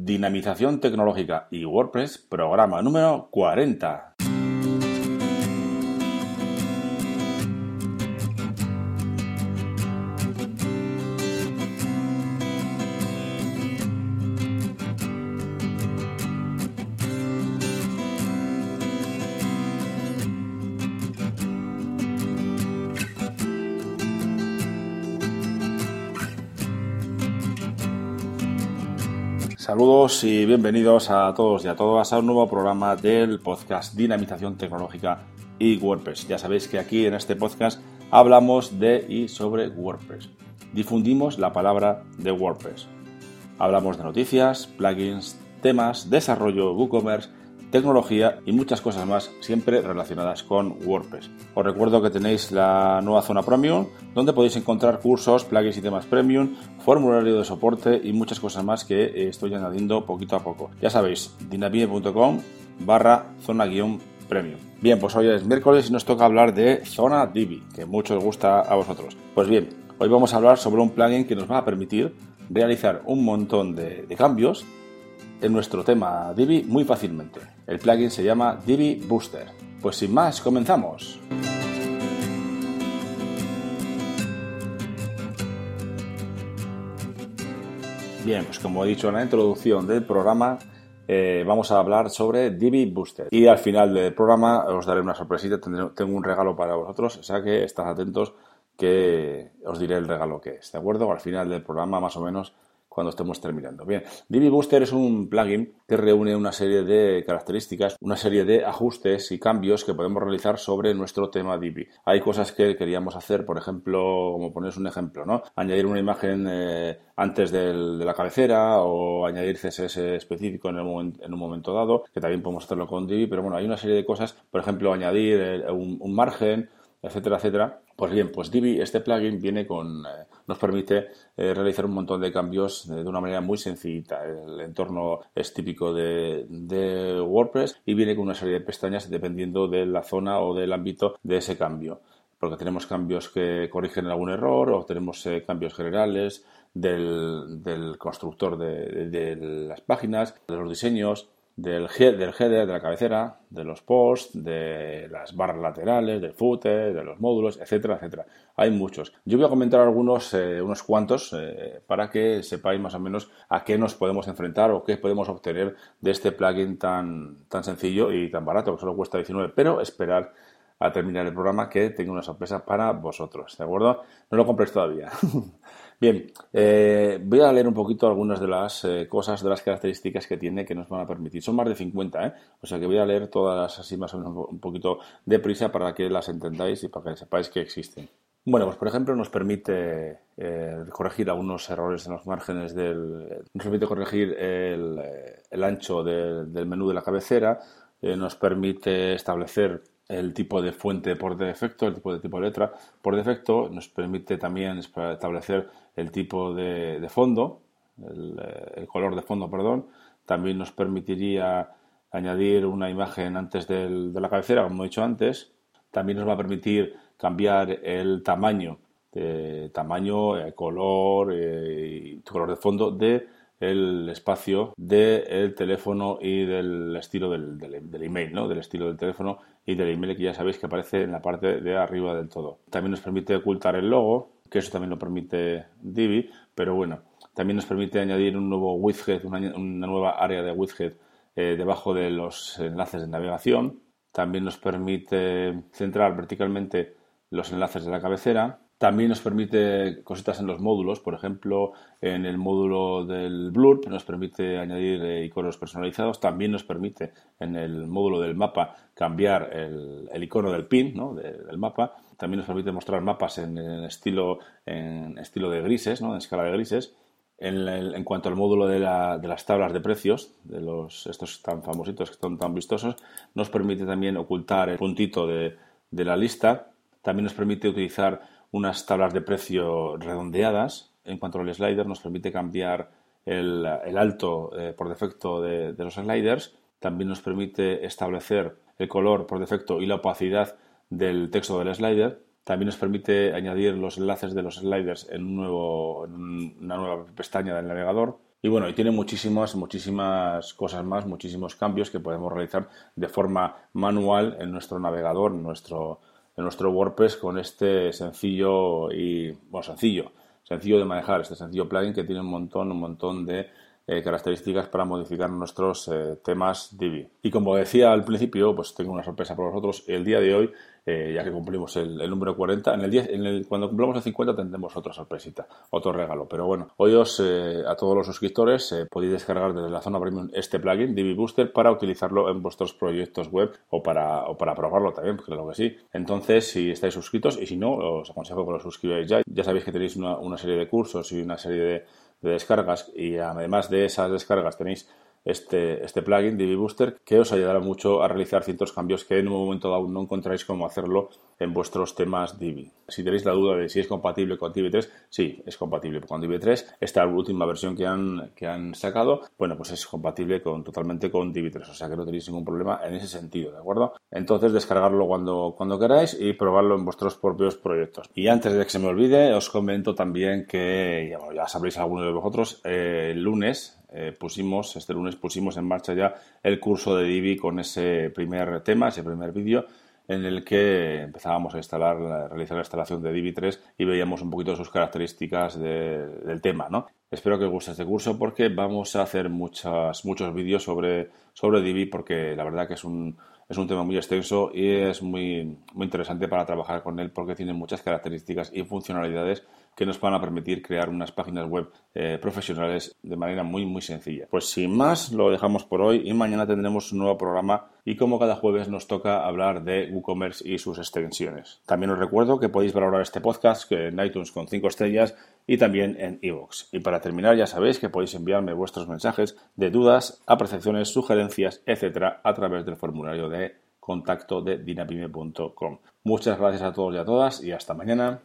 Dinamización Tecnológica y WordPress, programa número 40. Saludos y bienvenidos a todos y a todas a un nuevo programa del podcast Dinamización Tecnológica y WordPress. Ya sabéis que aquí en este podcast hablamos de y sobre WordPress. Difundimos la palabra de WordPress. Hablamos de noticias, plugins, temas, desarrollo, WooCommerce tecnología y muchas cosas más, siempre relacionadas con WordPress. Os recuerdo que tenéis la nueva zona Premium, donde podéis encontrar cursos, plugins y temas Premium, formulario de soporte y muchas cosas más que eh, estoy añadiendo poquito a poco. Ya sabéis, dinamie.com barra zona guion premium. Bien, pues hoy es miércoles y nos toca hablar de Zona Divi, que mucho os gusta a vosotros. Pues bien, hoy vamos a hablar sobre un plugin que nos va a permitir realizar un montón de, de cambios en nuestro tema Divi muy fácilmente. El plugin se llama Divi Booster. Pues sin más, comenzamos. Bien, pues como he dicho en la introducción del programa, eh, vamos a hablar sobre Divi Booster. Y al final del programa os daré una sorpresita, tengo un regalo para vosotros, o sea que estad atentos que os diré el regalo que es, ¿de acuerdo? Al final del programa más o menos cuando estemos terminando. Bien, Divi Booster es un plugin que reúne una serie de características, una serie de ajustes y cambios que podemos realizar sobre nuestro tema Divi. Hay cosas que queríamos hacer, por ejemplo, como ponéis un ejemplo, ¿no? Añadir una imagen eh, antes de la cabecera o añadir CSS específico en, un momento dado, que también podemos hacerlo con Divi, pero bueno, hay una serie de cosas, por ejemplo, añadir eh, un margen, etcétera, etcétera. Pues bien, pues Divi, este plugin viene con, eh, nos permite eh, realizar un montón de cambios de una manera muy sencillita. El entorno es típico de, WordPress y viene con una serie de pestañas dependiendo de la zona o del ámbito de ese cambio. Porque tenemos cambios que corrigen algún error o tenemos eh, cambios generales del, constructor de las páginas, de los diseños, del, del header, de la cabecera, de los posts, de las barras laterales, del footer, de los módulos, etcétera, etcétera. Hay muchos. Yo voy a comentar algunos, eh, unos cuantos, eh, para que sepáis más o menos a qué nos podemos enfrentar o qué podemos obtener de este plugin tan, tan sencillo y tan barato, que solo cuesta 19, pero esperar a terminar el programa que tengo una sorpresa para vosotros, ¿de acuerdo? No lo compréis todavía. Bien, eh, voy a leer un poquito algunas de las eh, cosas, de las características que tiene que nos van a permitir. Son más de 50, ¿eh? O sea que voy a leer todas así más o menos un poquito deprisa para que las entendáis y para que sepáis que existen. Bueno, pues por ejemplo nos permite eh, corregir algunos errores en los márgenes del... Nos permite corregir el, ancho del menú de la cabecera, nos permite establecer el tipo de fuente por defecto, el tipo de tipo de letra por defecto, nos permite también establecer el tipo de, fondo, el, color de fondo, perdón. También nos permitiría añadir una imagen antes de la cabecera, como he dicho antes. También nos va a permitir cambiar el tamaño, de, tamaño, eh, color eh, color de fondo de el espacio del teléfono y del estilo del, del, email, ¿no? del estilo del teléfono y del email que ya sabéis que aparece en la parte de arriba del todo. También nos permite ocultar el logo, que eso también lo permite Divi, pero bueno, también nos permite añadir un nuevo widget, una, nueva área de widget eh, debajo de los enlaces de navegación. También nos permite centrar verticalmente los enlaces de la cabecera también nos permite cositas en los módulos, por ejemplo, en el módulo del Blurb nos permite añadir eh, iconos personalizados, también nos permite en el módulo del mapa cambiar el, icono del pin ¿no? del mapa, también nos permite mostrar mapas en, estilo, en estilo de grises, ¿no? en escala de grises. En, cuanto al módulo de, las tablas de precios, de los, estos tan famositos que están tan vistosos, nos permite también ocultar el puntito de, de la lista, también nos permite utilizar unas tablas de precio redondeadas. En cuanto al slider, nos permite cambiar el, alto eh, por defecto de, los sliders. También nos permite establecer el color por defecto y la opacidad del texto del slider. También nos permite añadir los enlaces de los sliders en, un nuevo, en una nueva pestaña del navegador. Y bueno, y tiene muchísimas, muchísimas cosas más, muchísimos cambios que podemos realizar de forma manual en nuestro navegador, en nuestro, en nuestro WordPress con este sencillo y, bueno, sencillo, sencillo de manejar, este sencillo plugin que tiene un montón, un montón de eh, características para modificar nuestros eh, temas Divi. Y como decía al principio, pues tengo una sorpresa para vosotros. El día de hoy, eh, ya que cumplimos el, número 40, en el, 10, en el cuando cumplamos el 50 tendremos otra sorpresita, otro regalo. Pero bueno, hoy os, a todos los suscriptores podéis descargar desde la zona premium este plugin Divi Booster para utilizarlo en vuestros proyectos web o para, o para probarlo también, porque creo que sí. Entonces, si estáis suscritos y si no, os aconsejo que lo suscribáis ya. Ya sabéis que tenéis una serie de cursos y una serie de de descargas y además de esas descargas tenéis este, este plugin Divi Booster que os ayudará mucho a realizar ciertos cambios que en un momento dado no encontráis cómo hacerlo en vuestros temas Divi. Si tenéis la duda de si es compatible con Divi 3, sí, es compatible con Divi 3. Esta última versión que han, que han sacado, bueno, pues es compatible con, totalmente con Divi 3, o sea que no tenéis ningún problema en ese sentido, ¿de acuerdo? Entonces descargarlo cuando, cuando queráis y probarlo en vuestros propios proyectos. Y antes de que se me olvide, os comento también que, ya, ya sabréis algunos de vosotros, eh, el lunes eh, pusimos, este lunes pusimos en marcha ya el curso de Divi con ese primer tema, ese primer vídeo en el que empezábamos a instalar, a realizar la instalación de Divi 3 y veíamos un poquito sus características del tema, ¿no? Espero que os guste este curso porque vamos a hacer muchas, muchos vídeos sobre, sobre Divi porque la verdad que es un, es un tema muy extenso y es muy, muy interesante para trabajar con él porque tiene muchas características y funcionalidades que nos van a permitir crear unas páginas web eh, profesionales de manera muy muy sencilla. Pues sin más, lo dejamos por hoy y mañana tendremos un nuevo programa y como cada jueves nos toca hablar de WooCommerce y sus extensiones. También os recuerdo que podéis valorar este podcast en iTunes con 5 estrellas y también en iVoox. Y para terminar ya sabéis que podéis enviarme vuestros mensajes de dudas, apreciaciones, sugerencias, etcétera, a través del formulario de contacto de dinapime.com. Muchas gracias a todos y a todas y hasta mañana.